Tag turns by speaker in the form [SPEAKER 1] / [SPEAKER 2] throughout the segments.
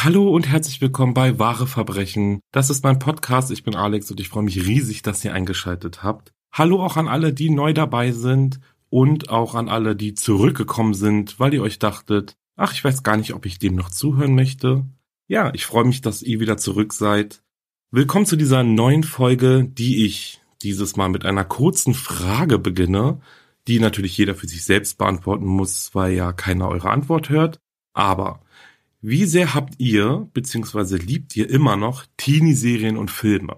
[SPEAKER 1] Hallo und herzlich willkommen bei Wahre Verbrechen. Das ist mein Podcast. Ich bin Alex und ich freue mich riesig, dass ihr eingeschaltet habt. Hallo auch an alle, die neu dabei sind und auch an alle, die zurückgekommen sind, weil ihr euch dachtet, ach, ich weiß gar nicht, ob ich dem noch zuhören möchte. Ja, ich freue mich, dass ihr wieder zurück seid. Willkommen zu dieser neuen Folge, die ich dieses Mal mit einer kurzen Frage beginne, die natürlich jeder für sich selbst beantworten muss, weil ja keiner eure Antwort hört. Aber wie sehr habt ihr bzw. liebt ihr immer noch Teenie-Serien und Filme?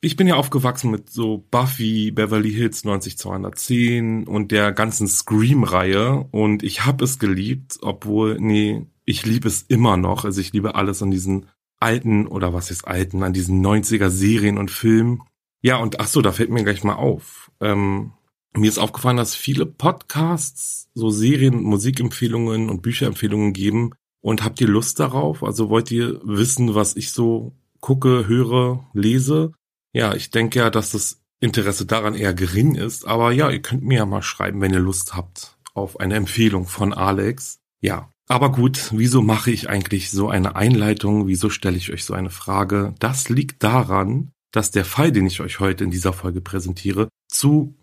[SPEAKER 1] Ich bin ja aufgewachsen mit so Buffy, Beverly Hills 90210 und der ganzen Scream-Reihe und ich habe es geliebt, obwohl, nee, ich liebe es immer noch. Also ich liebe alles an diesen alten oder was ist alten, an diesen 90er Serien und Filmen. Ja, und ach so, da fällt mir gleich mal auf. Ähm, mir ist aufgefallen, dass viele Podcasts so Serien, Musikempfehlungen und Bücherempfehlungen geben, und habt ihr Lust darauf? Also wollt ihr wissen, was ich so gucke, höre, lese? Ja, ich denke ja, dass das Interesse daran eher gering ist. Aber ja, ihr könnt mir ja mal schreiben, wenn ihr Lust habt auf eine Empfehlung von Alex. Ja, aber gut, wieso mache ich eigentlich so eine Einleitung? Wieso stelle ich euch so eine Frage? Das liegt daran, dass der Fall, den ich euch heute in dieser Folge präsentiere, zu,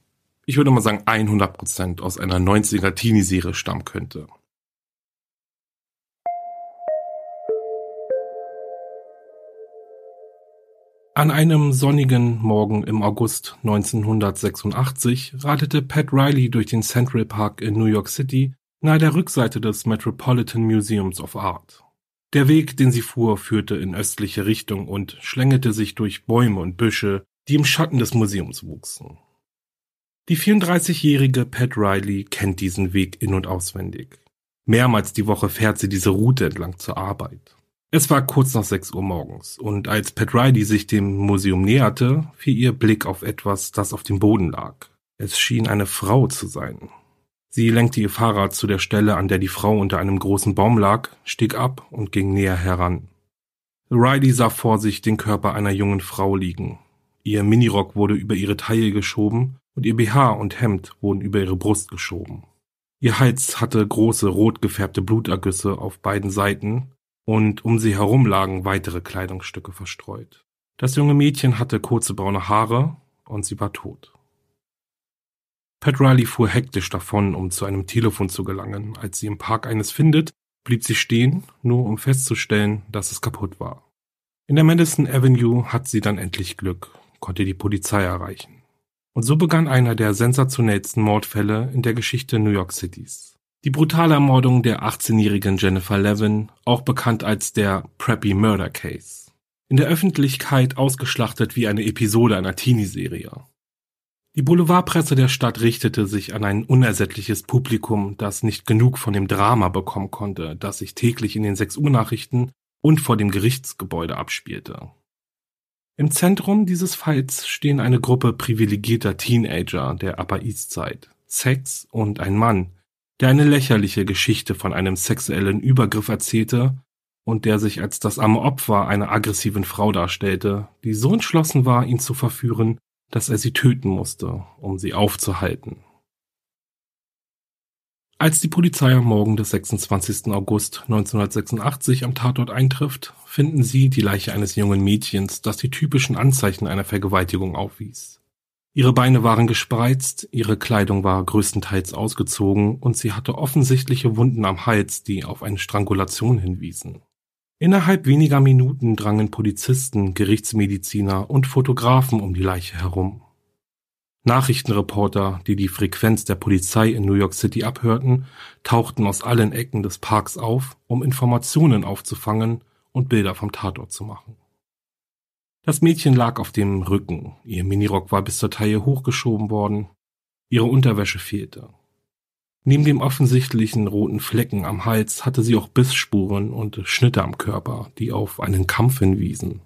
[SPEAKER 1] ich würde mal sagen, 100 Prozent aus einer 90er Teenie-Serie stammen könnte. An einem sonnigen Morgen im August 1986 radete Pat Riley durch den Central Park in New York City nahe der Rückseite des Metropolitan Museums of Art. Der Weg, den sie fuhr, führte in östliche Richtung und schlängelte sich durch Bäume und Büsche, die im Schatten des Museums wuchsen. Die 34-jährige Pat Riley kennt diesen Weg in und auswendig. Mehrmals die Woche fährt sie diese Route entlang zur Arbeit. Es war kurz nach sechs Uhr morgens, und als Pat Riley sich dem Museum näherte, fiel ihr Blick auf etwas, das auf dem Boden lag. Es schien eine Frau zu sein. Sie lenkte ihr Fahrrad zu der Stelle, an der die Frau unter einem großen Baum lag, stieg ab und ging näher heran. Riley sah vor sich den Körper einer jungen Frau liegen. Ihr Minirock wurde über ihre Taille geschoben und ihr BH und Hemd wurden über ihre Brust geschoben. Ihr Hals hatte große rot gefärbte Blutergüsse auf beiden Seiten und um sie herum lagen weitere Kleidungsstücke verstreut. Das junge Mädchen hatte kurze braune Haare und sie war tot. Pat Riley fuhr hektisch davon, um zu einem Telefon zu gelangen. Als sie im Park eines findet, blieb sie stehen, nur um festzustellen, dass es kaputt war. In der Madison Avenue hat sie dann endlich Glück, konnte die Polizei erreichen. Und so begann einer der sensationellsten Mordfälle in der Geschichte New York Cities. Die brutale Ermordung der 18-jährigen Jennifer Levin, auch bekannt als der Preppy Murder Case. In der Öffentlichkeit ausgeschlachtet wie eine Episode einer Teenie-Serie. Die Boulevardpresse der Stadt richtete sich an ein unersättliches Publikum, das nicht genug von dem Drama bekommen konnte, das sich täglich in den 6 Uhr Nachrichten und vor dem Gerichtsgebäude abspielte. Im Zentrum dieses Falls stehen eine Gruppe privilegierter Teenager der Upper East Side, Sex und ein Mann, der eine lächerliche Geschichte von einem sexuellen Übergriff erzählte und der sich als das arme Opfer einer aggressiven Frau darstellte, die so entschlossen war, ihn zu verführen, dass er sie töten musste, um sie aufzuhalten. Als die Polizei am Morgen des 26. August 1986 am Tatort eintrifft, finden sie die Leiche eines jungen Mädchens, das die typischen Anzeichen einer Vergewaltigung aufwies. Ihre Beine waren gespreizt, ihre Kleidung war größtenteils ausgezogen und sie hatte offensichtliche Wunden am Hals, die auf eine Strangulation hinwiesen. Innerhalb weniger Minuten drangen Polizisten, Gerichtsmediziner und Fotografen um die Leiche herum. Nachrichtenreporter, die die Frequenz der Polizei in New York City abhörten, tauchten aus allen Ecken des Parks auf, um Informationen aufzufangen und Bilder vom Tatort zu machen. Das Mädchen lag auf dem Rücken, ihr Minirock war bis zur Taille hochgeschoben worden, ihre Unterwäsche fehlte. Neben dem offensichtlichen roten Flecken am Hals hatte sie auch Bissspuren und Schnitte am Körper, die auf einen Kampf hinwiesen.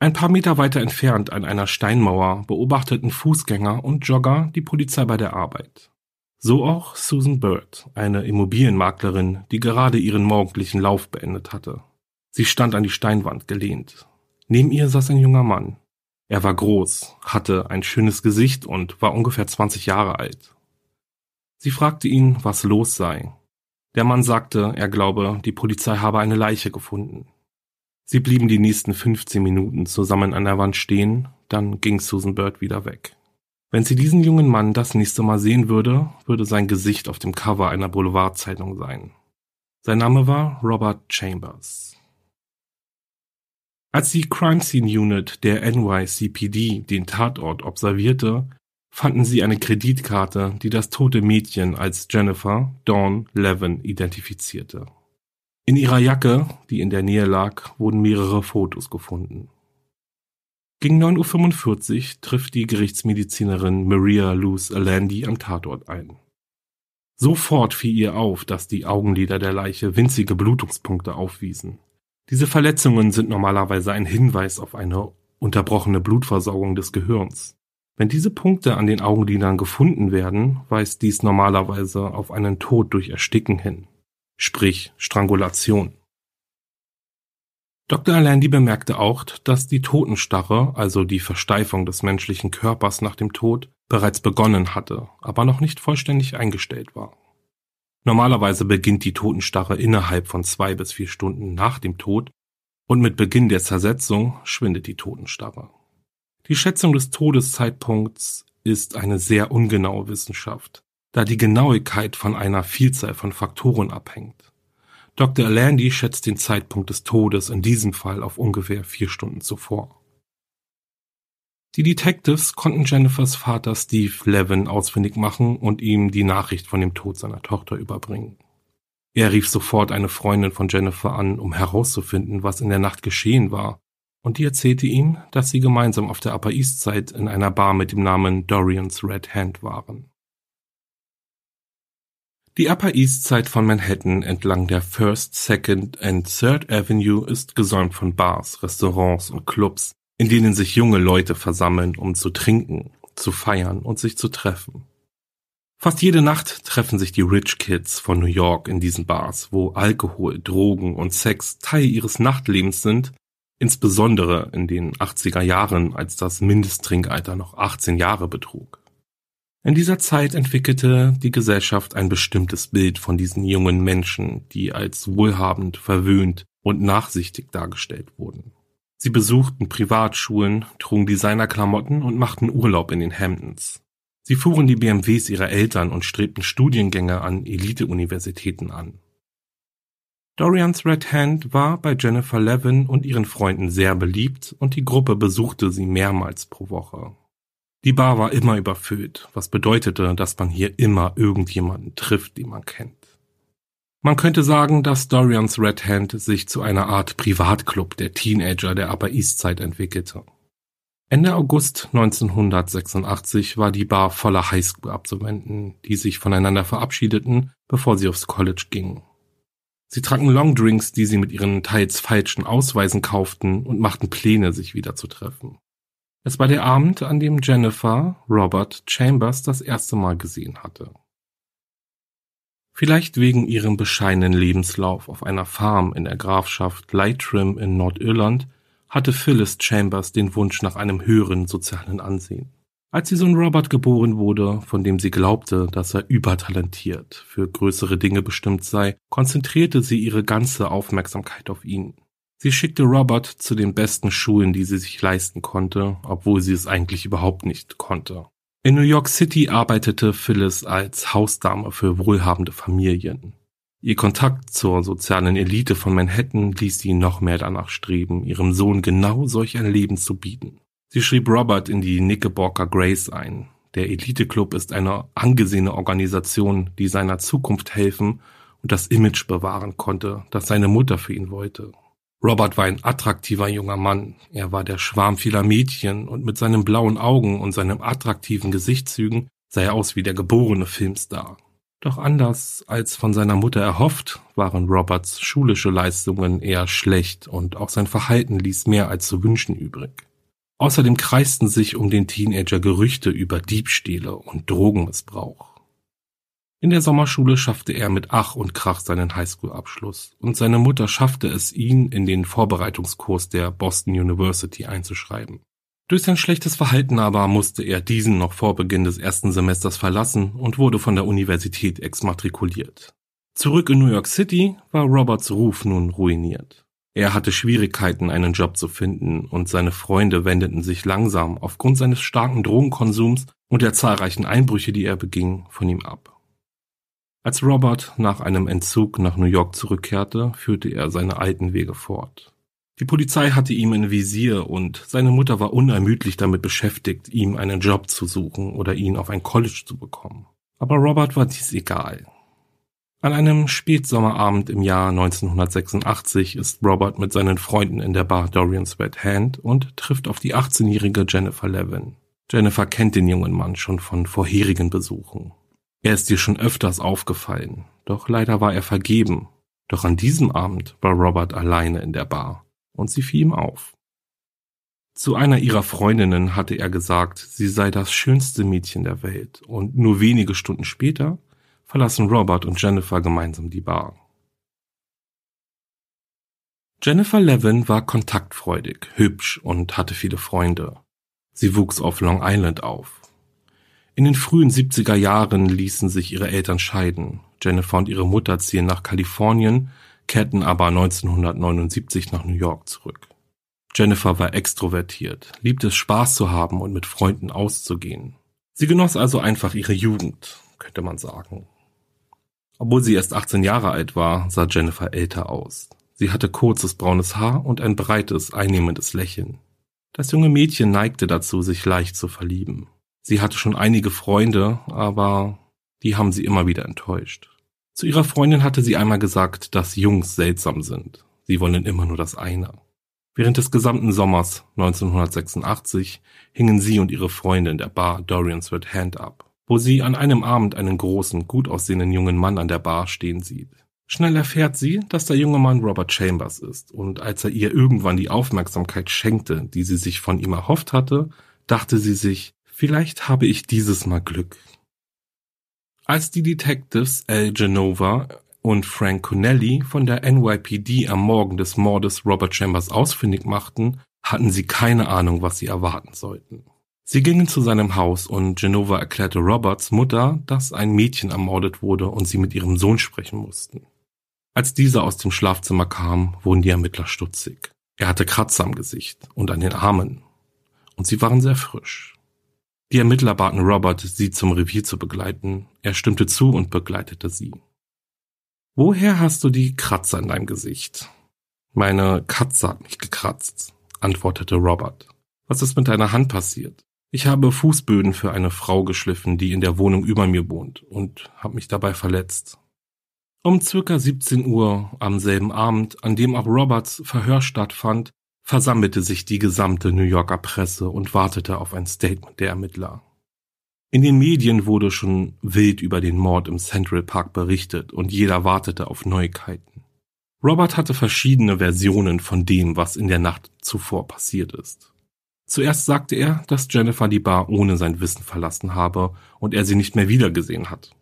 [SPEAKER 1] Ein paar Meter weiter entfernt an einer Steinmauer beobachteten Fußgänger und Jogger die Polizei bei der Arbeit. So auch Susan Bird, eine Immobilienmaklerin, die gerade ihren morgendlichen Lauf beendet hatte. Sie stand an die Steinwand gelehnt. Neben ihr saß ein junger Mann. Er war groß, hatte ein schönes Gesicht und war ungefähr 20 Jahre alt. Sie fragte ihn, was los sei. Der Mann sagte, er glaube, die Polizei habe eine Leiche gefunden. Sie blieben die nächsten 15 Minuten zusammen an der Wand stehen, dann ging Susan Bird wieder weg. Wenn sie diesen jungen Mann das nächste Mal sehen würde, würde sein Gesicht auf dem Cover einer Boulevardzeitung sein. Sein Name war Robert Chambers. Als die Crime Scene Unit der NYCPD den Tatort observierte, fanden sie eine Kreditkarte, die das tote Mädchen als Jennifer Dawn Levin identifizierte. In ihrer Jacke, die in der Nähe lag, wurden mehrere Fotos gefunden. Gegen 9.45 Uhr trifft die Gerichtsmedizinerin Maria Luz Alandi am Tatort ein. Sofort fiel ihr auf, dass die Augenlider der Leiche winzige Blutungspunkte aufwiesen. Diese Verletzungen sind normalerweise ein Hinweis auf eine unterbrochene Blutversorgung des Gehirns. Wenn diese Punkte an den Augenlidern gefunden werden, weist dies normalerweise auf einen Tod durch Ersticken hin sprich Strangulation. Dr. Alandi bemerkte auch, dass die Totenstarre, also die Versteifung des menschlichen Körpers nach dem Tod, bereits begonnen hatte, aber noch nicht vollständig eingestellt war. Normalerweise beginnt die Totenstarre innerhalb von zwei bis vier Stunden nach dem Tod und mit Beginn der Zersetzung schwindet die Totenstarre. Die Schätzung des Todeszeitpunkts ist eine sehr ungenaue Wissenschaft, da die Genauigkeit von einer Vielzahl von Faktoren abhängt. Dr. Landy schätzt den Zeitpunkt des Todes in diesem Fall auf ungefähr vier Stunden zuvor. Die Detectives konnten Jennifers Vater Steve Levin ausfindig machen und ihm die Nachricht von dem Tod seiner Tochter überbringen. Er rief sofort eine Freundin von Jennifer an, um herauszufinden, was in der Nacht geschehen war, und die erzählte ihm, dass sie gemeinsam auf der Upper East Side in einer Bar mit dem Namen Dorian's Red Hand waren. Die Upper East Side von Manhattan entlang der First, Second and Third Avenue ist gesäumt von Bars, Restaurants und Clubs, in denen sich junge Leute versammeln, um zu trinken, zu feiern und sich zu treffen. Fast jede Nacht treffen sich die Rich Kids von New York in diesen Bars, wo Alkohol, Drogen und Sex Teil ihres Nachtlebens sind, insbesondere in den 80er Jahren, als das Mindesttrinkalter noch 18 Jahre betrug. In dieser Zeit entwickelte die Gesellschaft ein bestimmtes Bild von diesen jungen Menschen, die als wohlhabend, verwöhnt und nachsichtig dargestellt wurden. Sie besuchten Privatschulen, trugen Designerklamotten und machten Urlaub in den Hamptons. Sie fuhren die BMWs ihrer Eltern und strebten Studiengänge an Elite-Universitäten an. Dorians Red Hand war bei Jennifer Levin und ihren Freunden sehr beliebt und die Gruppe besuchte sie mehrmals pro Woche. Die Bar war immer überfüllt, was bedeutete, dass man hier immer irgendjemanden trifft, den man kennt. Man könnte sagen, dass Dorians Red Hand sich zu einer Art Privatclub der Teenager der Upper East Side entwickelte. Ende August 1986 war die Bar voller Highschool-Absolventen, die sich voneinander verabschiedeten, bevor sie aufs College gingen. Sie tranken Longdrinks, die sie mit ihren teils falschen Ausweisen kauften und machten Pläne, sich wieder zu treffen. Es war der Abend, an dem Jennifer Robert Chambers das erste Mal gesehen hatte. Vielleicht wegen ihrem bescheidenen Lebenslauf auf einer Farm in der Grafschaft Leitrim in Nordirland hatte Phyllis Chambers den Wunsch nach einem höheren sozialen Ansehen. Als ihr Sohn Robert geboren wurde, von dem sie glaubte, dass er übertalentiert für größere Dinge bestimmt sei, konzentrierte sie ihre ganze Aufmerksamkeit auf ihn. Sie schickte Robert zu den besten Schulen, die sie sich leisten konnte, obwohl sie es eigentlich überhaupt nicht konnte. In New York City arbeitete Phyllis als Hausdame für wohlhabende Familien. Ihr Kontakt zur sozialen Elite von Manhattan ließ sie noch mehr danach streben, ihrem Sohn genau solch ein Leben zu bieten. Sie schrieb Robert in die Knickerbocker Grace ein. Der Elite Club ist eine angesehene Organisation, die seiner Zukunft helfen und das Image bewahren konnte, das seine Mutter für ihn wollte. Robert war ein attraktiver junger Mann. Er war der Schwarm vieler Mädchen und mit seinen blauen Augen und seinen attraktiven Gesichtszügen sah er aus wie der geborene Filmstar. Doch anders als von seiner Mutter erhofft, waren Roberts schulische Leistungen eher schlecht und auch sein Verhalten ließ mehr als zu wünschen übrig. Außerdem kreisten sich um den Teenager Gerüchte über Diebstähle und Drogenmissbrauch. In der Sommerschule schaffte er mit Ach und Krach seinen Highschool-Abschluss und seine Mutter schaffte es, ihn in den Vorbereitungskurs der Boston University einzuschreiben. Durch sein schlechtes Verhalten aber musste er diesen noch vor Beginn des ersten Semesters verlassen und wurde von der Universität exmatrikuliert. Zurück in New York City war Roberts Ruf nun ruiniert. Er hatte Schwierigkeiten, einen Job zu finden, und seine Freunde wendeten sich langsam aufgrund seines starken Drogenkonsums und der zahlreichen Einbrüche, die er beging, von ihm ab. Als Robert nach einem Entzug nach New York zurückkehrte, führte er seine alten Wege fort. Die Polizei hatte ihm in Visier und seine Mutter war unermüdlich damit beschäftigt, ihm einen Job zu suchen oder ihn auf ein College zu bekommen. Aber Robert war dies egal. An einem Spätsommerabend im Jahr 1986 ist Robert mit seinen Freunden in der Bar Dorian's Red Hand und trifft auf die 18-jährige Jennifer Levin. Jennifer kennt den jungen Mann schon von vorherigen Besuchen. Er ist ihr schon öfters aufgefallen, doch leider war er vergeben. Doch an diesem Abend war Robert alleine in der Bar und sie fiel ihm auf. Zu einer ihrer Freundinnen hatte er gesagt, sie sei das schönste Mädchen der Welt und nur wenige Stunden später verlassen Robert und Jennifer gemeinsam die Bar. Jennifer Levin war kontaktfreudig, hübsch und hatte viele Freunde. Sie wuchs auf Long Island auf. In den frühen 70er Jahren ließen sich ihre Eltern scheiden. Jennifer und ihre Mutter ziehen nach Kalifornien, kehrten aber 1979 nach New York zurück. Jennifer war extrovertiert, liebte es Spaß zu haben und mit Freunden auszugehen. Sie genoss also einfach ihre Jugend, könnte man sagen. Obwohl sie erst 18 Jahre alt war, sah Jennifer älter aus. Sie hatte kurzes braunes Haar und ein breites, einnehmendes Lächeln. Das junge Mädchen neigte dazu, sich leicht zu verlieben. Sie hatte schon einige Freunde, aber die haben sie immer wieder enttäuscht. Zu ihrer Freundin hatte sie einmal gesagt, dass Jungs seltsam sind. Sie wollen immer nur das eine. Während des gesamten Sommers 1986 hingen sie und ihre Freunde in der Bar Dorian's Red Hand ab wo sie an einem Abend einen großen, gut aussehenden jungen Mann an der Bar stehen sieht. Schnell erfährt sie, dass der junge Mann Robert Chambers ist, und als er ihr irgendwann die Aufmerksamkeit schenkte, die sie sich von ihm erhofft hatte, dachte sie sich, vielleicht habe ich dieses Mal Glück. Als die Detectives Al Genova und Frank Connelly von der NYPD am Morgen des Mordes Robert Chambers ausfindig machten, hatten sie keine Ahnung, was sie erwarten sollten. Sie gingen zu seinem Haus und Genova erklärte Roberts Mutter, dass ein Mädchen ermordet wurde und sie mit ihrem Sohn sprechen mussten. Als dieser aus dem Schlafzimmer kam, wurden die Ermittler stutzig. Er hatte Kratzer am Gesicht und an den Armen. Und sie waren sehr frisch. Die Ermittler baten Robert, sie zum Revier zu begleiten. Er stimmte zu und begleitete sie. Woher hast du die Kratzer in deinem Gesicht? Meine Katze hat mich gekratzt, antwortete Robert. Was ist mit deiner Hand passiert? Ich habe Fußböden für eine Frau geschliffen, die in der Wohnung über mir wohnt, und habe mich dabei verletzt. Um circa 17 Uhr am selben Abend, an dem auch Roberts Verhör stattfand, versammelte sich die gesamte New Yorker Presse und wartete auf ein Statement der Ermittler. In den Medien wurde schon wild über den Mord im Central Park berichtet und jeder wartete auf Neuigkeiten. Robert hatte verschiedene Versionen von dem, was in der Nacht zuvor passiert ist. Zuerst sagte er, dass Jennifer die Bar ohne sein Wissen verlassen habe und er sie nicht mehr wiedergesehen hat.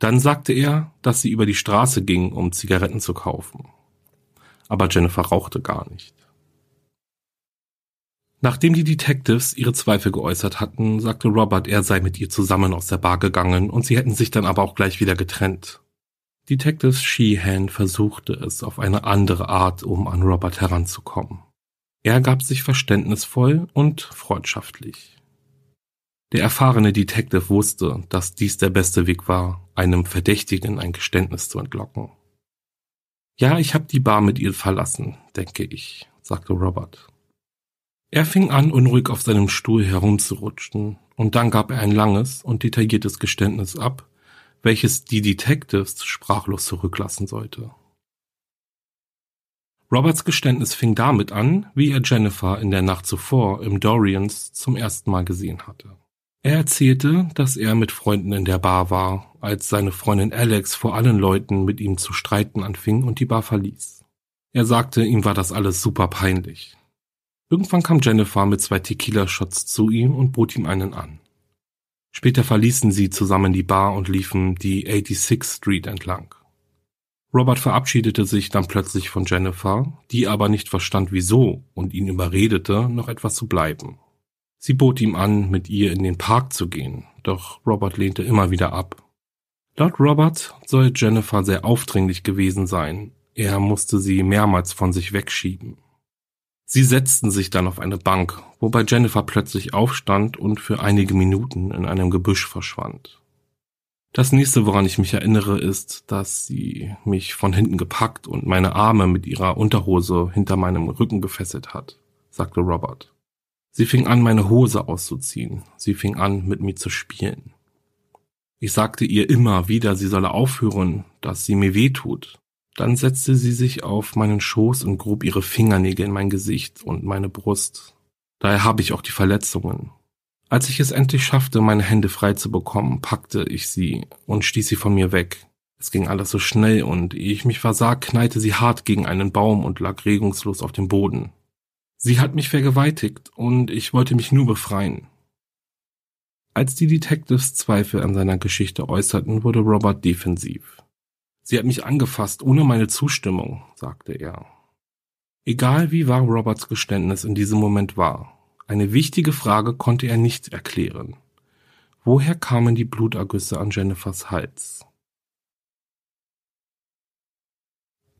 [SPEAKER 1] Dann sagte er, dass sie über die Straße ging, um Zigaretten zu kaufen. Aber Jennifer rauchte gar nicht. Nachdem die Detectives ihre Zweifel geäußert hatten, sagte Robert, er sei mit ihr zusammen aus der Bar gegangen und sie hätten sich dann aber auch gleich wieder getrennt. Detective Sheehan versuchte es auf eine andere Art, um an Robert heranzukommen. Er gab sich verständnisvoll und freundschaftlich. Der erfahrene Detective wusste, dass dies der beste Weg war, einem Verdächtigen ein Geständnis zu entlocken. Ja, ich habe die Bar mit ihr verlassen, denke ich, sagte Robert. Er fing an, unruhig auf seinem Stuhl herumzurutschen, und dann gab er ein langes und detailliertes Geständnis ab, welches die Detectives sprachlos zurücklassen sollte. Roberts Geständnis fing damit an, wie er Jennifer in der Nacht zuvor im Dorians zum ersten Mal gesehen hatte. Er erzählte, dass er mit Freunden in der Bar war, als seine Freundin Alex vor allen Leuten mit ihm zu streiten anfing und die Bar verließ. Er sagte, ihm war das alles super peinlich. Irgendwann kam Jennifer mit zwei Tequila-Shots zu ihm und bot ihm einen an. Später verließen sie zusammen die Bar und liefen die 86th Street entlang. Robert verabschiedete sich dann plötzlich von Jennifer, die aber nicht verstand wieso und ihn überredete, noch etwas zu bleiben. Sie bot ihm an, mit ihr in den Park zu gehen, doch Robert lehnte immer wieder ab. Laut Robert soll Jennifer sehr aufdringlich gewesen sein, er musste sie mehrmals von sich wegschieben. Sie setzten sich dann auf eine Bank, wobei Jennifer plötzlich aufstand und für einige Minuten in einem Gebüsch verschwand. Das nächste, woran ich mich erinnere, ist, dass sie mich von hinten gepackt und meine Arme mit ihrer Unterhose hinter meinem Rücken gefesselt hat, sagte Robert. Sie fing an, meine Hose auszuziehen. Sie fing an, mit mir zu spielen. Ich sagte ihr immer wieder, sie solle aufhören, dass sie mir weh tut. Dann setzte sie sich auf meinen Schoß und grub ihre Fingernägel in mein Gesicht und meine Brust. Daher habe ich auch die Verletzungen. Als ich es endlich schaffte, meine Hände frei zu bekommen, packte ich sie und stieß sie von mir weg. Es ging alles so schnell und ehe ich mich versah, knallte sie hart gegen einen Baum und lag regungslos auf dem Boden. Sie hat mich vergewaltigt und ich wollte mich nur befreien. Als die Detectives Zweifel an seiner Geschichte äußerten, wurde Robert defensiv. Sie hat mich angefasst, ohne meine Zustimmung, sagte er. Egal wie wahr Roberts Geständnis in diesem Moment war, eine wichtige Frage konnte er nicht erklären. Woher kamen die Blutergüsse an Jennifers Hals?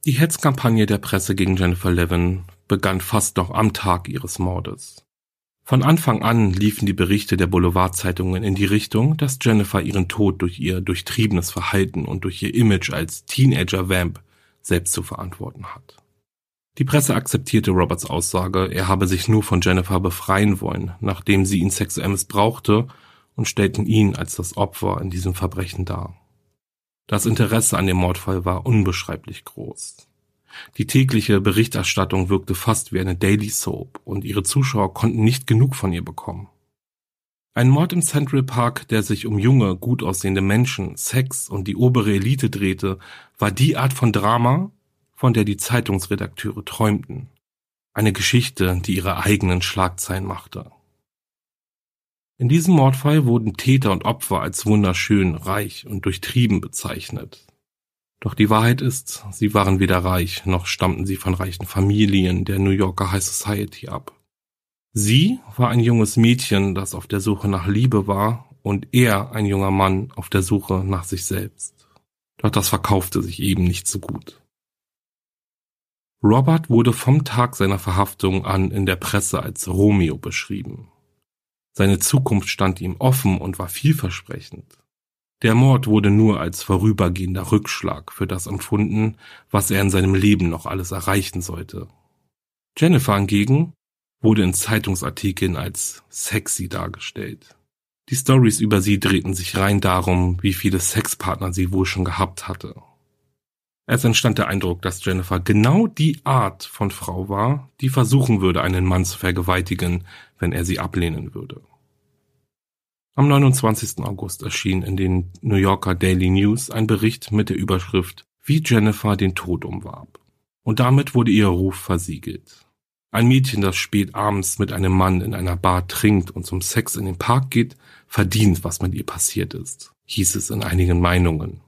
[SPEAKER 1] Die Hetzkampagne der Presse gegen Jennifer Levin begann fast noch am Tag ihres Mordes. Von Anfang an liefen die Berichte der Boulevardzeitungen in die Richtung, dass Jennifer ihren Tod durch ihr durchtriebenes Verhalten und durch ihr Image als Teenager-Vamp selbst zu verantworten hat. Die Presse akzeptierte Roberts Aussage, er habe sich nur von Jennifer befreien wollen, nachdem sie ihn sexuell missbrauchte und stellten ihn als das Opfer in diesem Verbrechen dar. Das Interesse an dem Mordfall war unbeschreiblich groß. Die tägliche Berichterstattung wirkte fast wie eine Daily Soap und ihre Zuschauer konnten nicht genug von ihr bekommen. Ein Mord im Central Park, der sich um junge, gut aussehende Menschen, Sex und die obere Elite drehte, war die Art von Drama, von der die Zeitungsredakteure träumten. Eine Geschichte, die ihre eigenen Schlagzeilen machte. In diesem Mordfall wurden Täter und Opfer als wunderschön, reich und durchtrieben bezeichnet. Doch die Wahrheit ist, sie waren weder reich, noch stammten sie von reichen Familien der New Yorker High Society ab. Sie war ein junges Mädchen, das auf der Suche nach Liebe war, und er ein junger Mann auf der Suche nach sich selbst. Doch das verkaufte sich eben nicht so gut. Robert wurde vom Tag seiner Verhaftung an in der Presse als Romeo beschrieben. Seine Zukunft stand ihm offen und war vielversprechend. Der Mord wurde nur als vorübergehender Rückschlag für das empfunden, was er in seinem Leben noch alles erreichen sollte. Jennifer hingegen wurde in Zeitungsartikeln als sexy dargestellt. Die Stories über sie drehten sich rein darum, wie viele Sexpartner sie wohl schon gehabt hatte. Es entstand der Eindruck, dass Jennifer genau die Art von Frau war, die versuchen würde, einen Mann zu vergewaltigen, wenn er sie ablehnen würde. Am 29. August erschien in den New Yorker Daily News ein Bericht mit der Überschrift Wie Jennifer den Tod umwarb. Und damit wurde ihr Ruf versiegelt. Ein Mädchen, das spät abends mit einem Mann in einer Bar trinkt und zum Sex in den Park geht, verdient, was mit ihr passiert ist, hieß es in einigen Meinungen.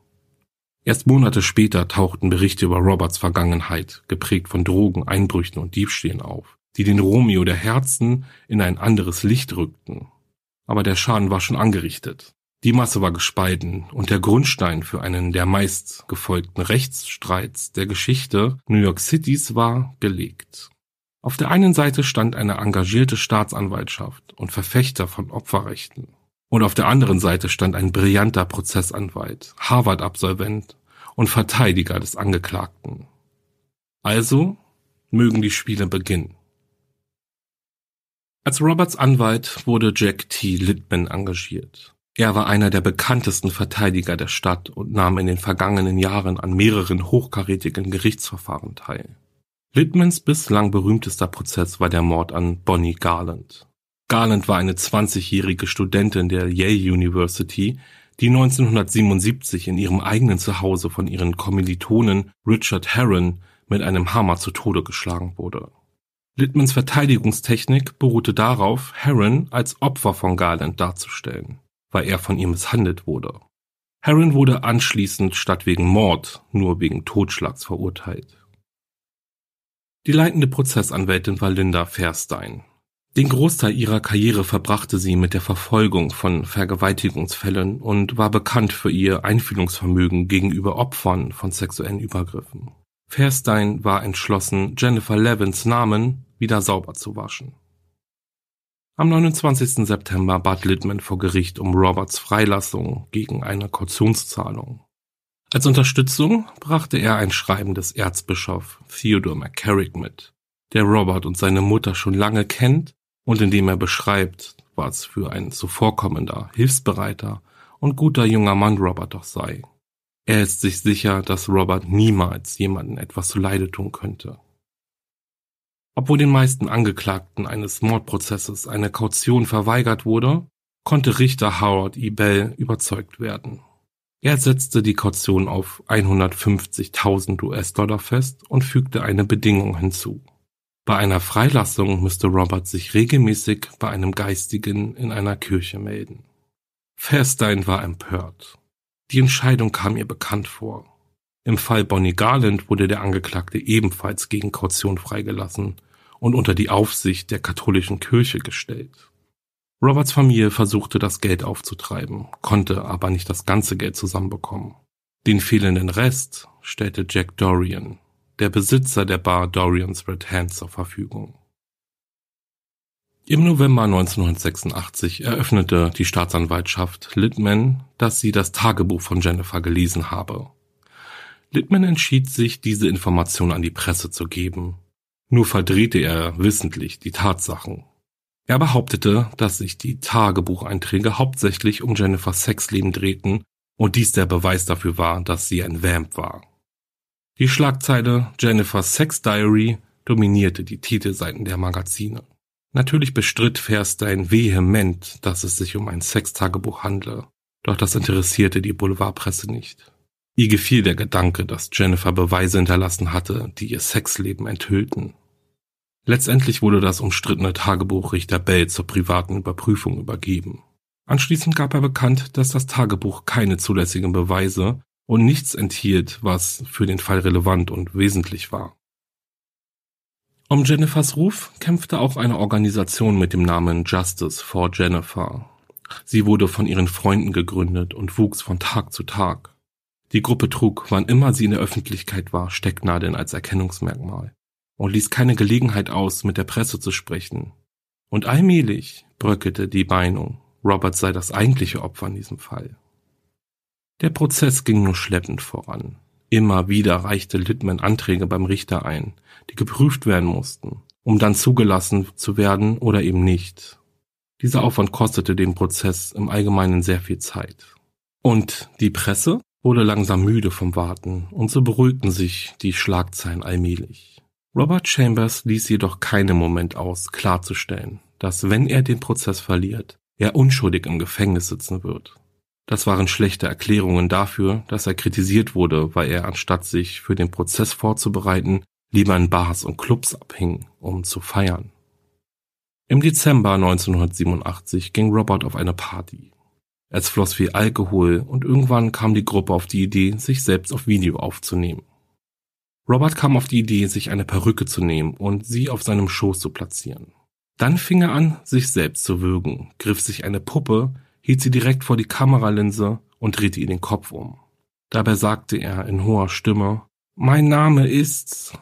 [SPEAKER 1] Erst Monate später tauchten Berichte über Roberts Vergangenheit, geprägt von Drogen, Einbrüchen und Diebstählen auf, die den Romeo der Herzen in ein anderes Licht rückten. Aber der Schaden war schon angerichtet. Die Masse war gespalten und der Grundstein für einen der meist gefolgten Rechtsstreits der Geschichte New York Cities war gelegt. Auf der einen Seite stand eine engagierte Staatsanwaltschaft und Verfechter von Opferrechten. Und auf der anderen Seite stand ein brillanter Prozessanwalt, Harvard-Absolvent und Verteidiger des Angeklagten. Also mögen die Spiele beginnen. Als Roberts Anwalt wurde Jack T. Littman engagiert. Er war einer der bekanntesten Verteidiger der Stadt und nahm in den vergangenen Jahren an mehreren hochkarätigen Gerichtsverfahren teil. Littmans bislang berühmtester Prozess war der Mord an Bonnie Garland. Garland war eine 20-jährige Studentin der Yale University, die 1977 in ihrem eigenen Zuhause von ihren Kommilitonen Richard Herron mit einem Hammer zu Tode geschlagen wurde. Littmans Verteidigungstechnik beruhte darauf, Herron als Opfer von Garland darzustellen, weil er von ihr misshandelt wurde. Herron wurde anschließend statt wegen Mord nur wegen Totschlags verurteilt. Die leitende Prozessanwältin war Linda Fairstein. Den Großteil ihrer Karriere verbrachte sie mit der Verfolgung von Vergewaltigungsfällen und war bekannt für ihr Einfühlungsvermögen gegenüber Opfern von sexuellen Übergriffen. Fairstein war entschlossen, Jennifer Levins Namen wieder sauber zu waschen. Am 29. September bat Littman vor Gericht um Roberts Freilassung gegen eine Kautionszahlung. Als Unterstützung brachte er ein Schreiben des Erzbischofs Theodore McCarrick mit, der Robert und seine Mutter schon lange kennt und in dem er beschreibt, was für ein zuvorkommender, hilfsbereiter und guter junger Mann Robert doch sei. Er ist sich sicher, dass Robert niemals jemanden etwas zuleide tun könnte. Obwohl den meisten Angeklagten eines Mordprozesses eine Kaution verweigert wurde, konnte Richter Howard E. Bell überzeugt werden. Er setzte die Kaution auf 150.000 US-Dollar fest und fügte eine Bedingung hinzu. Bei einer Freilassung müsste Robert sich regelmäßig bei einem Geistigen in einer Kirche melden. Fairstein war empört. Die Entscheidung kam ihr bekannt vor. Im Fall Bonnie Garland wurde der Angeklagte ebenfalls gegen Kaution freigelassen und unter die Aufsicht der katholischen Kirche gestellt. Roberts Familie versuchte das Geld aufzutreiben, konnte aber nicht das ganze Geld zusammenbekommen. Den fehlenden Rest stellte Jack Dorian, der Besitzer der Bar Dorian's Red Hand, zur Verfügung. Im November 1986 eröffnete die Staatsanwaltschaft Littman, dass sie das Tagebuch von Jennifer gelesen habe. Littman entschied sich, diese Information an die Presse zu geben. Nur verdrehte er wissentlich die Tatsachen. Er behauptete, dass sich die Tagebucheinträge hauptsächlich um Jennifers Sexleben drehten und dies der Beweis dafür war, dass sie ein Vamp war. Die Schlagzeile Jennifers Sex Diary dominierte die Titelseiten der Magazine. Natürlich bestritt Fairstein vehement, dass es sich um ein Sextagebuch handle, doch das interessierte die Boulevardpresse nicht. Ihr gefiel der Gedanke, dass Jennifer Beweise hinterlassen hatte, die ihr Sexleben enthüllten. Letztendlich wurde das umstrittene Tagebuch Richter Bell zur privaten Überprüfung übergeben. Anschließend gab er bekannt, dass das Tagebuch keine zulässigen Beweise und nichts enthielt, was für den Fall relevant und wesentlich war. Um Jennifers Ruf kämpfte auch eine Organisation mit dem Namen Justice for Jennifer. Sie wurde von ihren Freunden gegründet und wuchs von Tag zu Tag. Die Gruppe trug, wann immer sie in der Öffentlichkeit war, Stecknadeln als Erkennungsmerkmal und ließ keine Gelegenheit aus, mit der Presse zu sprechen. Und allmählich bröckelte die Meinung, Robert sei das eigentliche Opfer in diesem Fall. Der Prozess ging nur schleppend voran. Immer wieder reichte Littman Anträge beim Richter ein, die geprüft werden mussten, um dann zugelassen zu werden oder eben nicht. Dieser Aufwand kostete den Prozess im Allgemeinen sehr viel Zeit. Und die Presse wurde langsam müde vom Warten und so beruhigten sich die Schlagzeilen allmählich. Robert Chambers ließ jedoch keinen Moment aus, klarzustellen, dass wenn er den Prozess verliert, er unschuldig im Gefängnis sitzen wird. Das waren schlechte Erklärungen dafür, dass er kritisiert wurde, weil er anstatt sich für den Prozess vorzubereiten, lieber in Bars und Clubs abhing, um zu feiern. Im Dezember 1987 ging Robert auf eine Party. Es floss viel Alkohol und irgendwann kam die Gruppe auf die Idee, sich selbst auf Video aufzunehmen. Robert kam auf die Idee, sich eine Perücke zu nehmen und sie auf seinem Schoß zu platzieren. Dann fing er an, sich selbst zu würgen, griff sich eine Puppe, hielt sie direkt vor die Kameralinse und drehte ihr den Kopf um. Dabei sagte er in hoher Stimme, Mein Name ist...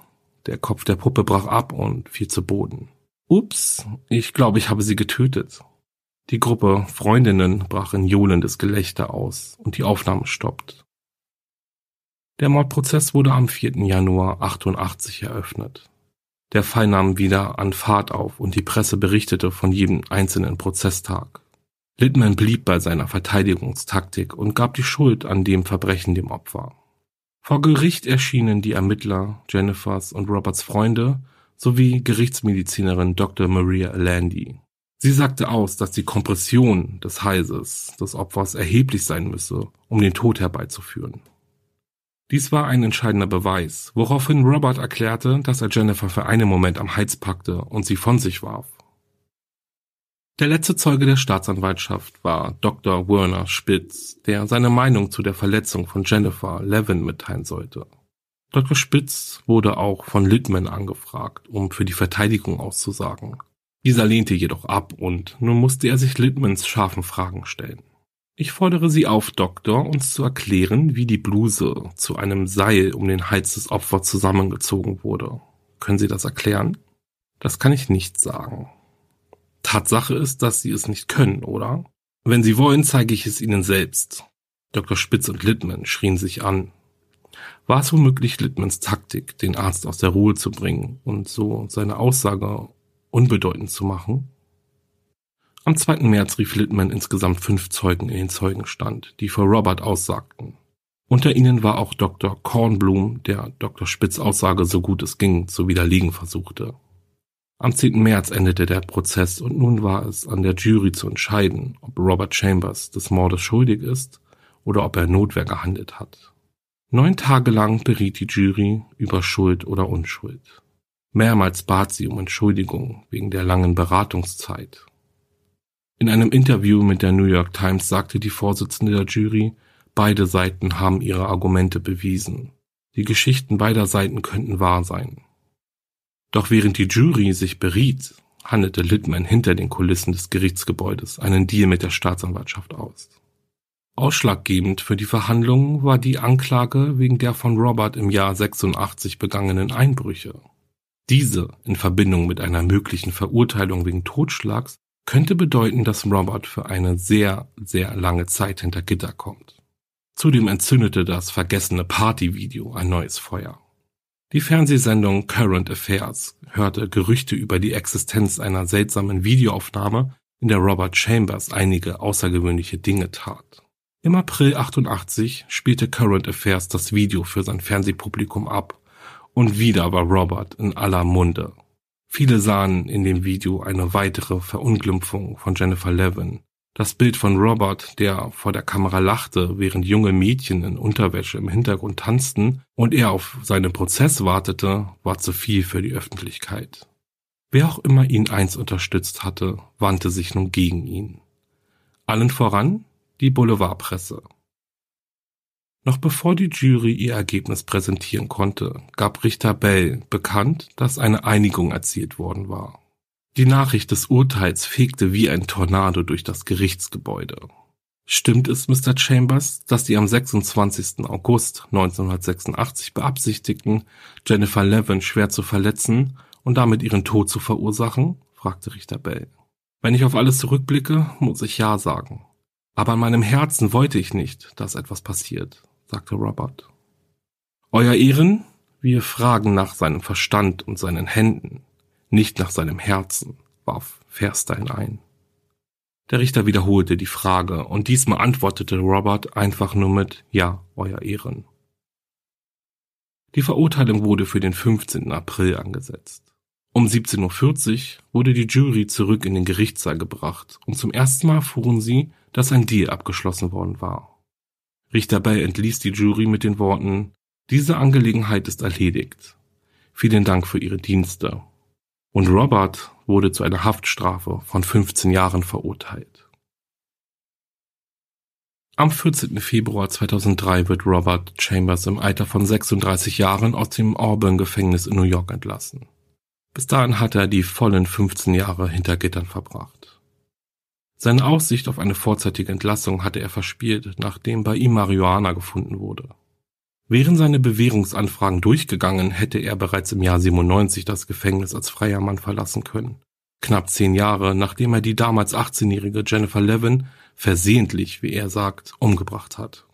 [SPEAKER 1] Der Kopf der Puppe brach ab und fiel zu Boden. Ups, ich glaube, ich habe sie getötet. Die Gruppe Freundinnen brach in johlendes Gelächter aus und die Aufnahme stoppt. Der Mordprozess wurde am 4. Januar 88 eröffnet. Der Fall nahm wieder an Fahrt auf und die Presse berichtete von jedem einzelnen Prozesstag. Littman blieb bei seiner Verteidigungstaktik und gab die Schuld an dem Verbrechen dem Opfer. Vor Gericht erschienen die Ermittler, Jennifers und Roberts Freunde sowie Gerichtsmedizinerin Dr. Maria Landy. Sie sagte aus, dass die Kompression des Halses des Opfers erheblich sein müsse, um den Tod herbeizuführen. Dies war ein entscheidender Beweis, woraufhin Robert erklärte, dass er Jennifer für einen Moment am Hals packte und sie von sich warf. Der letzte Zeuge der Staatsanwaltschaft war Dr. Werner Spitz, der seine Meinung zu der Verletzung von Jennifer Levin mitteilen sollte. Dr. Spitz wurde auch von Littman angefragt, um für die Verteidigung auszusagen. Dieser lehnte jedoch ab und nun musste er sich Littmans scharfen Fragen stellen. Ich fordere Sie auf, Doktor, uns zu erklären, wie die Bluse zu einem Seil um den Hals des Opfers zusammengezogen wurde. Können Sie das erklären? Das kann ich nicht sagen. Tatsache ist, dass Sie es nicht können, oder? Wenn Sie wollen, zeige ich es Ihnen selbst. Dr. Spitz und Littman schrien sich an. War es womöglich Littmans Taktik, den Arzt aus der Ruhe zu bringen und so seine Aussage unbedeutend zu machen? Am 2. März rief Littman insgesamt fünf Zeugen in den Zeugenstand, die für Robert aussagten. Unter ihnen war auch Dr. Kornblum, der Dr. Spitz Aussage so gut es ging zu widerlegen versuchte. Am 10. März endete der Prozess und nun war es an der Jury zu entscheiden, ob Robert Chambers des Mordes schuldig ist oder ob er Notwehr gehandelt hat. Neun Tage lang beriet die Jury über Schuld oder Unschuld. Mehrmals bat sie um Entschuldigung wegen der langen Beratungszeit in einem Interview mit der New York Times sagte die Vorsitzende der Jury, beide Seiten haben ihre Argumente bewiesen. Die Geschichten beider Seiten könnten wahr sein. Doch während die Jury sich beriet, handelte Littman hinter den Kulissen des Gerichtsgebäudes einen Deal mit der Staatsanwaltschaft aus. Ausschlaggebend für die Verhandlungen war die Anklage wegen der von Robert im Jahr 86 begangenen Einbrüche. Diese in Verbindung mit einer möglichen Verurteilung wegen Totschlags könnte bedeuten, dass Robert für eine sehr, sehr lange Zeit hinter Gitter kommt. Zudem entzündete das vergessene Partyvideo ein neues Feuer. Die Fernsehsendung Current Affairs hörte Gerüchte über die Existenz einer seltsamen Videoaufnahme, in der Robert Chambers einige außergewöhnliche Dinge tat. Im April 88 spielte Current Affairs das Video für sein Fernsehpublikum ab und wieder war Robert in aller Munde Viele sahen in dem Video eine weitere Verunglimpfung von Jennifer Levin. Das Bild von Robert, der vor der Kamera lachte, während junge Mädchen in Unterwäsche im Hintergrund tanzten und er auf seinen Prozess wartete, war zu viel für die Öffentlichkeit. Wer auch immer ihn einst unterstützt hatte, wandte sich nun gegen ihn. Allen voran die Boulevardpresse. Noch bevor die Jury ihr Ergebnis präsentieren konnte, gab Richter Bell bekannt, dass eine Einigung erzielt worden war. Die Nachricht des Urteils fegte wie ein Tornado durch das Gerichtsgebäude. Stimmt es, Mr. Chambers, dass Sie am 26. August 1986 beabsichtigten, Jennifer Levin schwer zu verletzen und damit ihren Tod zu verursachen? fragte Richter Bell. Wenn ich auf alles zurückblicke, muss ich Ja sagen. Aber in meinem Herzen wollte ich nicht, dass etwas passiert sagte Robert. Euer Ehren, wir fragen nach seinem Verstand und seinen Händen, nicht nach seinem Herzen, warf Fairstein ein. Der Richter wiederholte die Frage, und diesmal antwortete Robert einfach nur mit Ja, Euer Ehren. Die Verurteilung wurde für den 15. April angesetzt. Um 17.40 Uhr wurde die Jury zurück in den Gerichtssaal gebracht und zum ersten Mal fuhren sie, dass ein Deal abgeschlossen worden war. Richter Bell entließ die Jury mit den Worten Diese Angelegenheit ist erledigt. Vielen Dank für Ihre Dienste. Und Robert wurde zu einer Haftstrafe von 15 Jahren verurteilt. Am 14. Februar 2003 wird Robert Chambers im Alter von 36 Jahren aus dem Auburn-Gefängnis in New York entlassen. Bis dahin hat er die vollen 15 Jahre hinter Gittern verbracht. Seine Aussicht auf eine vorzeitige Entlassung hatte er verspielt, nachdem bei ihm Marihuana gefunden wurde. Wären seine Bewährungsanfragen durchgegangen, hätte er bereits im Jahr 97 das Gefängnis als freier Mann verlassen können. Knapp zehn Jahre, nachdem er die damals 18-jährige Jennifer Levin versehentlich, wie er sagt, umgebracht hat.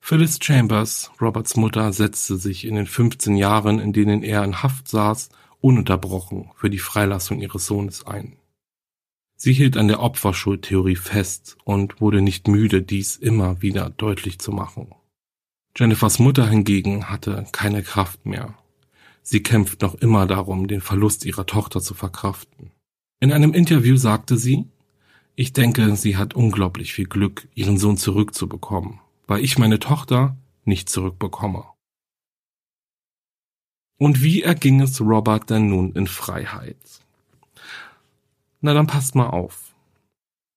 [SPEAKER 1] Phyllis Chambers, Roberts Mutter, setzte sich in den 15 Jahren, in denen er in Haft saß, ununterbrochen für die Freilassung ihres Sohnes ein. Sie hielt an der Opferschuldtheorie fest und wurde nicht müde, dies immer wieder deutlich zu machen. Jennifers Mutter hingegen hatte keine Kraft mehr. Sie kämpft noch immer darum, den Verlust ihrer Tochter zu verkraften. In einem Interview sagte sie, ich denke, sie hat unglaublich viel Glück, ihren Sohn zurückzubekommen, weil ich meine Tochter nicht zurückbekomme. Und wie erging es Robert denn nun in Freiheit? Na dann passt mal auf.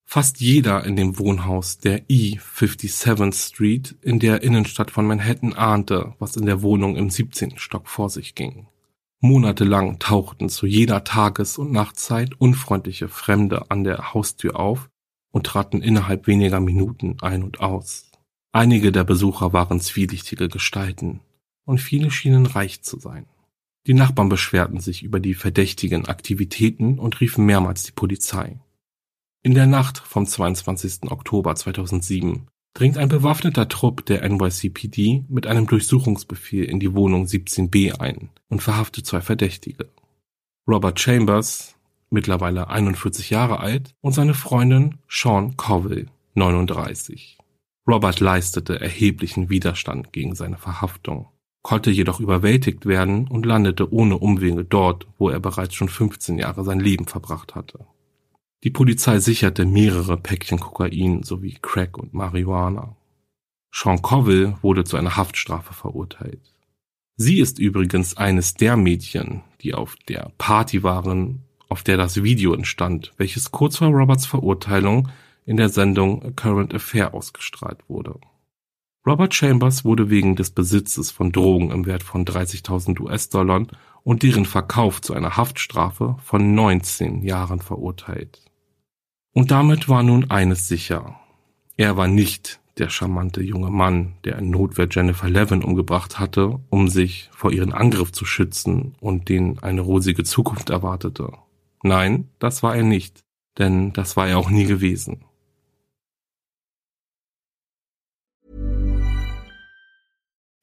[SPEAKER 1] Fast jeder in dem Wohnhaus der E 57th Street in der Innenstadt von Manhattan ahnte, was in der Wohnung im 17. Stock vor sich ging. Monatelang tauchten zu jeder Tages- und Nachtzeit unfreundliche Fremde an der Haustür auf und traten innerhalb weniger Minuten ein und aus. Einige der Besucher waren zwielichtige Gestalten und viele schienen reich zu sein. Die Nachbarn beschwerten sich über die verdächtigen Aktivitäten und riefen mehrmals die Polizei. In der Nacht vom 22. Oktober 2007 dringt ein bewaffneter Trupp der NYCPD mit einem Durchsuchungsbefehl in die Wohnung 17b ein und verhaftet zwei Verdächtige. Robert Chambers, mittlerweile 41 Jahre alt, und seine Freundin Sean Coville, 39. Robert leistete erheblichen Widerstand gegen seine Verhaftung, konnte jedoch überwältigt werden und landete ohne Umwege dort, wo er bereits schon 15 Jahre sein Leben verbracht hatte. Die Polizei sicherte mehrere Päckchen Kokain sowie Crack und Marihuana. Sean Coville wurde zu einer Haftstrafe verurteilt. Sie ist übrigens eines der Mädchen, die auf der Party waren, auf der das Video entstand, welches kurz vor Roberts Verurteilung in der Sendung A Current Affair ausgestrahlt wurde. Robert Chambers wurde wegen des Besitzes von Drogen im Wert von 30.000 US-Dollar und deren Verkauf zu einer Haftstrafe von 19 Jahren verurteilt. Und damit war nun eines sicher. Er war nicht der charmante junge Mann, der in Notwehr Jennifer Levin umgebracht hatte, um sich vor ihren Angriff zu schützen und den eine rosige Zukunft erwartete. Nein, das war er nicht, denn das war er auch nie gewesen.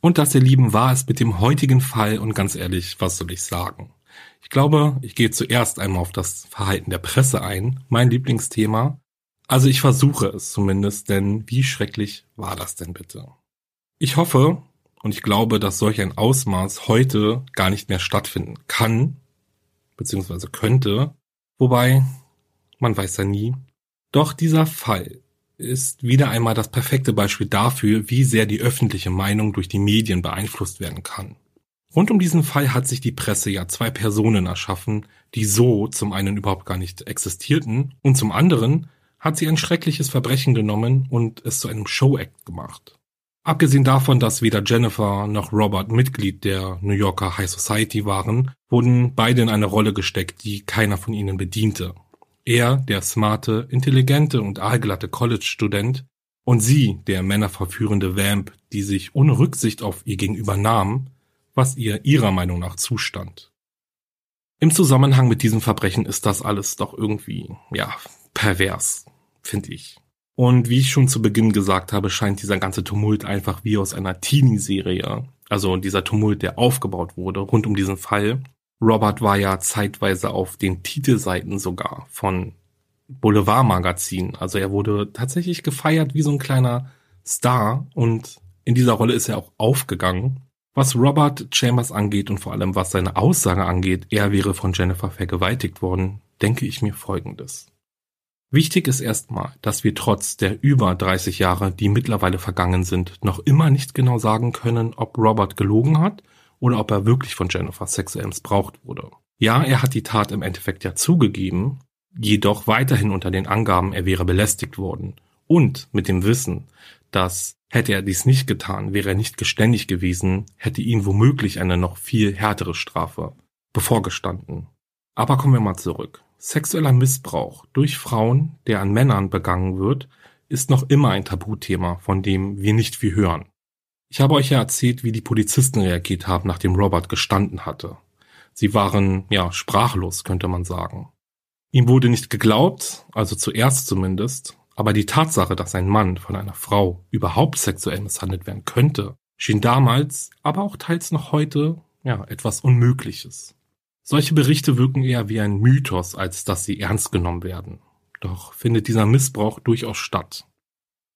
[SPEAKER 1] Und das, ihr Lieben, war es mit dem heutigen Fall und ganz ehrlich, was soll ich sagen? Ich glaube, ich gehe zuerst einmal auf das Verhalten der Presse ein, mein Lieblingsthema. Also ich versuche es zumindest, denn wie schrecklich war das denn bitte? Ich hoffe und ich glaube, dass solch ein Ausmaß heute gar nicht mehr stattfinden kann, beziehungsweise könnte, wobei man weiß ja nie. Doch dieser Fall ist wieder einmal das perfekte Beispiel dafür, wie sehr die öffentliche Meinung durch die Medien beeinflusst werden kann. Rund um diesen Fall hat sich die Presse ja zwei Personen erschaffen, die so zum einen überhaupt gar nicht existierten und zum anderen hat sie ein schreckliches Verbrechen genommen und es zu einem Show-Act gemacht. Abgesehen davon, dass weder Jennifer noch Robert Mitglied der New Yorker High Society waren, wurden beide in eine Rolle gesteckt, die keiner von ihnen bediente. Er, der smarte, intelligente und aalglatte College-Student, und sie, der männerverführende Vamp, die sich ohne Rücksicht auf ihr Gegenüber nahm, was ihr ihrer Meinung nach zustand. Im Zusammenhang mit diesem Verbrechen ist das alles doch irgendwie, ja, pervers, finde ich. Und wie ich schon zu Beginn gesagt habe, scheint dieser ganze Tumult einfach wie aus einer Teenie-Serie, also dieser Tumult, der aufgebaut wurde rund um diesen Fall. Robert war ja zeitweise auf den Titelseiten sogar von Boulevardmagazin. Also er wurde tatsächlich gefeiert wie so ein kleiner Star und in dieser Rolle ist er auch aufgegangen. Was Robert Chambers angeht und vor allem was seine Aussage angeht, er wäre von Jennifer vergewaltigt worden, denke ich mir Folgendes. Wichtig ist erstmal, dass wir trotz der über 30 Jahre, die mittlerweile vergangen sind, noch immer nicht genau sagen können, ob Robert gelogen hat oder ob er wirklich von Jennifer sexuell missbraucht wurde. Ja, er hat die Tat im Endeffekt ja zugegeben, jedoch weiterhin unter den Angaben, er wäre belästigt worden. Und mit dem Wissen, dass hätte er dies nicht getan, wäre er nicht geständig gewesen, hätte ihm womöglich eine noch viel härtere Strafe bevorgestanden. Aber kommen wir mal zurück. Sexueller Missbrauch durch Frauen, der an Männern begangen wird, ist noch immer ein Tabuthema, von dem wir nicht viel hören. Ich habe euch ja erzählt, wie die Polizisten reagiert haben, nachdem Robert gestanden hatte. Sie waren, ja, sprachlos, könnte man sagen. Ihm wurde nicht geglaubt, also zuerst zumindest, aber die Tatsache, dass ein Mann von einer Frau überhaupt sexuell misshandelt werden könnte, schien damals, aber auch teils noch heute, ja, etwas Unmögliches. Solche Berichte wirken eher wie ein Mythos, als dass sie ernst genommen werden. Doch findet dieser Missbrauch durchaus statt.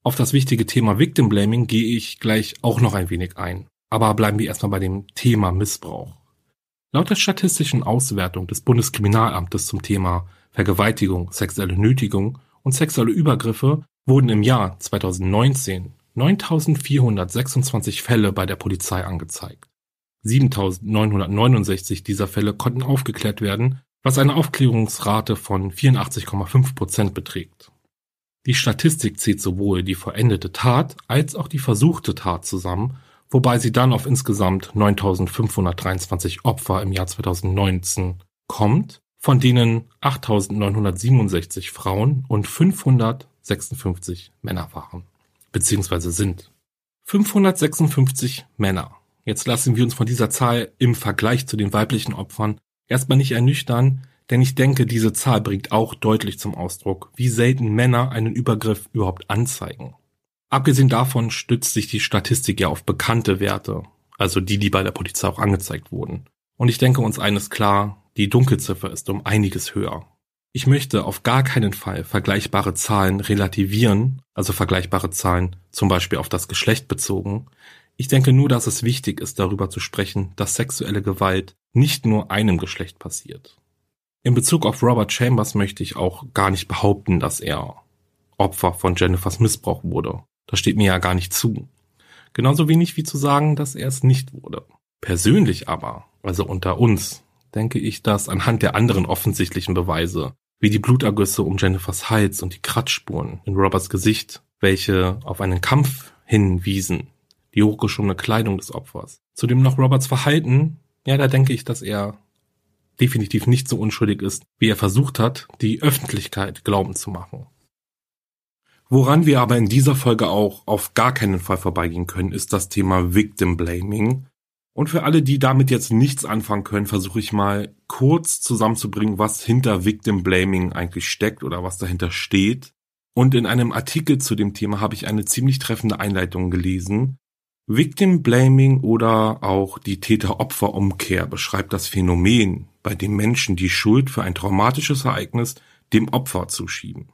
[SPEAKER 1] Auf das wichtige Thema Victim Blaming gehe ich gleich auch noch ein wenig ein. Aber bleiben wir erstmal bei dem Thema Missbrauch. Laut der statistischen Auswertung des Bundeskriminalamtes zum Thema Vergewaltigung, sexuelle Nötigung und sexuelle Übergriffe wurden im Jahr 2019 9426 Fälle bei der Polizei angezeigt. 7969 dieser Fälle konnten aufgeklärt werden, was eine Aufklärungsrate von 84,5 Prozent beträgt. Die Statistik zählt sowohl die vollendete Tat als auch die versuchte Tat zusammen wobei sie dann auf insgesamt 9.523 Opfer im Jahr 2019 kommt, von denen 8.967 Frauen und 556 Männer waren, beziehungsweise sind. 556 Männer. Jetzt lassen wir uns von dieser Zahl im Vergleich zu den weiblichen Opfern erstmal nicht ernüchtern, denn ich denke, diese Zahl bringt auch deutlich zum Ausdruck, wie selten Männer einen Übergriff überhaupt anzeigen. Abgesehen davon stützt sich die Statistik ja auf bekannte Werte, also die, die bei der Polizei auch angezeigt wurden. Und ich denke uns eines klar, die Dunkelziffer ist um einiges höher. Ich möchte auf gar keinen Fall vergleichbare Zahlen relativieren, also vergleichbare Zahlen zum Beispiel auf das Geschlecht bezogen. Ich denke nur, dass es wichtig ist, darüber zu sprechen, dass sexuelle Gewalt nicht nur einem Geschlecht passiert. In Bezug auf Robert Chambers möchte ich auch gar nicht behaupten, dass er Opfer von Jennifers Missbrauch wurde. Das steht mir ja gar nicht zu. Genauso wenig wie zu sagen, dass er es nicht wurde. Persönlich aber, also unter uns, denke ich, dass anhand der anderen offensichtlichen Beweise, wie die Blutergüsse um Jennifers Hals und die Kratzspuren in Roberts Gesicht, welche auf einen Kampf hinwiesen, die hochgeschobene Kleidung des Opfers, zudem noch Roberts Verhalten, ja, da denke ich, dass er definitiv nicht so unschuldig ist, wie er versucht hat, die Öffentlichkeit glauben zu machen. Woran wir aber in dieser Folge auch auf gar keinen Fall vorbeigehen können, ist das Thema Victim Blaming. Und für alle, die damit jetzt nichts anfangen können, versuche ich mal kurz zusammenzubringen, was hinter Victim Blaming eigentlich steckt oder was dahinter steht. Und in einem Artikel zu dem Thema habe ich eine ziemlich treffende Einleitung gelesen. Victim Blaming oder auch die Täter-Opfer-Umkehr beschreibt das Phänomen, bei dem Menschen die Schuld für ein traumatisches Ereignis dem Opfer zuschieben.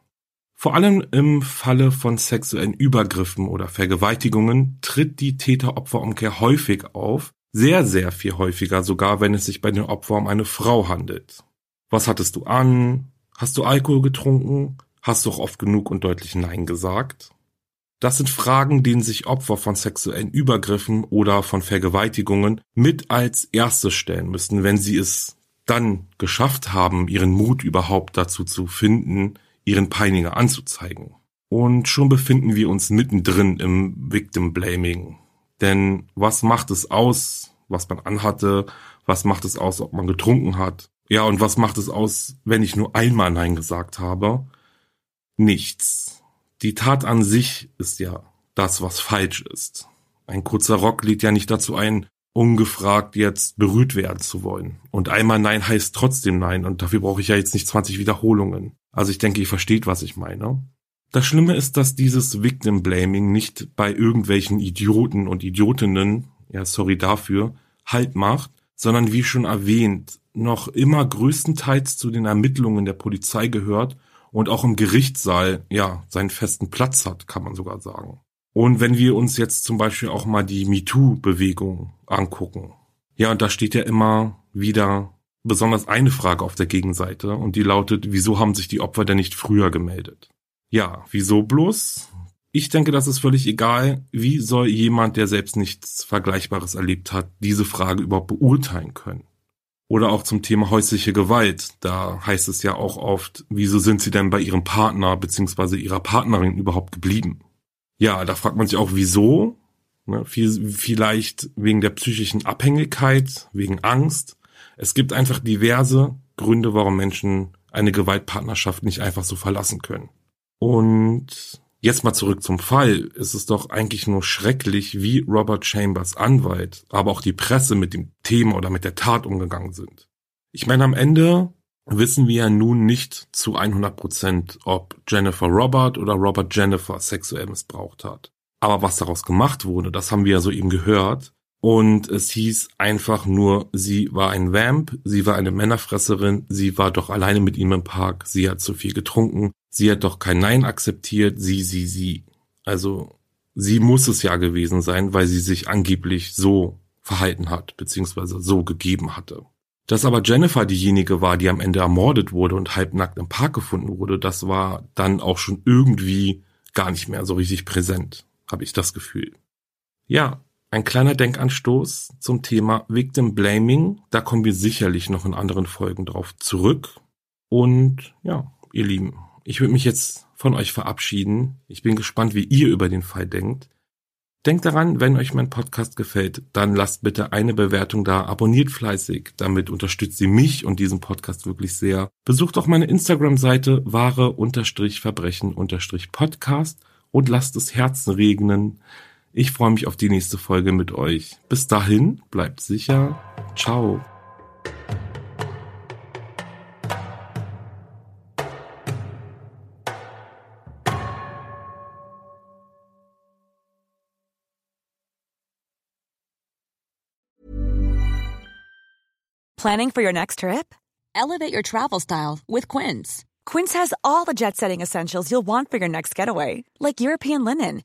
[SPEAKER 1] Vor allem im Falle von sexuellen Übergriffen oder Vergewaltigungen tritt die Täter-Opfer-Umkehr häufig auf, sehr, sehr viel häufiger sogar, wenn es sich bei den Opfern um eine Frau handelt. Was hattest du an? Hast du Alkohol getrunken? Hast du auch oft genug und deutlich Nein gesagt? Das sind Fragen, denen sich Opfer von sexuellen Übergriffen oder von Vergewaltigungen mit als erstes stellen müssen, wenn sie es dann geschafft haben, ihren Mut überhaupt dazu zu finden, ihren Peiniger anzuzeigen. Und schon befinden wir uns mittendrin im Victim Blaming. Denn was macht es aus, was man anhatte? Was macht es aus, ob man getrunken hat? Ja, und was macht es aus, wenn ich nur einmal Nein gesagt habe? Nichts. Die Tat an sich ist ja das, was falsch ist. Ein kurzer Rock lädt ja nicht dazu ein, ungefragt jetzt berührt werden zu wollen. Und einmal Nein heißt trotzdem Nein und dafür brauche ich ja jetzt nicht 20 Wiederholungen. Also ich denke, ihr versteht, was ich meine. Das Schlimme ist, dass dieses Victim Blaming nicht bei irgendwelchen Idioten und Idiotinnen, ja sorry dafür, Halt macht, sondern wie schon erwähnt, noch immer größtenteils zu den Ermittlungen der Polizei gehört und auch im Gerichtssaal, ja, seinen festen Platz hat, kann man sogar sagen. Und wenn wir uns jetzt zum Beispiel auch mal die MeToo-Bewegung angucken, ja, und da steht ja immer wieder besonders eine Frage auf der Gegenseite und die lautet, wieso haben sich die Opfer denn nicht früher gemeldet? Ja, wieso bloß? Ich denke, das ist völlig egal. Wie soll jemand, der selbst nichts Vergleichbares erlebt hat, diese Frage überhaupt beurteilen können? Oder auch zum Thema häusliche Gewalt. Da heißt es ja auch oft, wieso sind sie denn bei ihrem Partner bzw. ihrer Partnerin überhaupt geblieben? Ja, da fragt man sich auch, wieso? Ne, vielleicht wegen der psychischen Abhängigkeit, wegen Angst. Es gibt einfach diverse Gründe, warum Menschen eine Gewaltpartnerschaft nicht einfach so verlassen können. Und Jetzt mal zurück zum Fall. Es ist doch eigentlich nur schrecklich, wie Robert Chambers Anwalt, aber auch die Presse mit dem Thema oder mit der Tat umgegangen sind. Ich meine, am Ende wissen wir ja nun nicht zu 100 Prozent, ob Jennifer Robert oder Robert Jennifer sexuell missbraucht hat. Aber was daraus gemacht wurde, das haben wir ja soeben gehört. Und es hieß einfach nur, sie war ein Vamp, sie war eine Männerfresserin, sie war doch alleine mit ihm im Park, sie hat zu viel getrunken, sie hat doch kein Nein akzeptiert, sie, sie, sie. Also sie muss es ja gewesen sein, weil sie sich angeblich so verhalten hat, beziehungsweise so gegeben hatte. Dass aber Jennifer diejenige war, die am Ende ermordet wurde und halbnackt im Park gefunden wurde, das war dann auch schon irgendwie gar nicht mehr so richtig präsent, habe ich das Gefühl. Ja, ein kleiner Denkanstoß zum Thema Victim Blaming. Da kommen wir sicherlich noch in anderen Folgen drauf zurück. Und ja, ihr Lieben, ich würde mich jetzt von euch verabschieden. Ich bin gespannt, wie ihr über den Fall denkt. Denkt daran, wenn euch mein Podcast gefällt, dann lasst bitte eine Bewertung da, abonniert fleißig, damit unterstützt ihr mich und diesen Podcast wirklich sehr. Besucht auch meine Instagram-Seite wahre-verbrechen-podcast und lasst das Herzen regnen. Ich freue mich auf die nächste Folge mit euch. Bis dahin, bleibt sicher. Ciao.
[SPEAKER 2] Planning for your next trip? Elevate your travel style with Quince. Quince has all the jet setting essentials you'll want for your next getaway, like European linen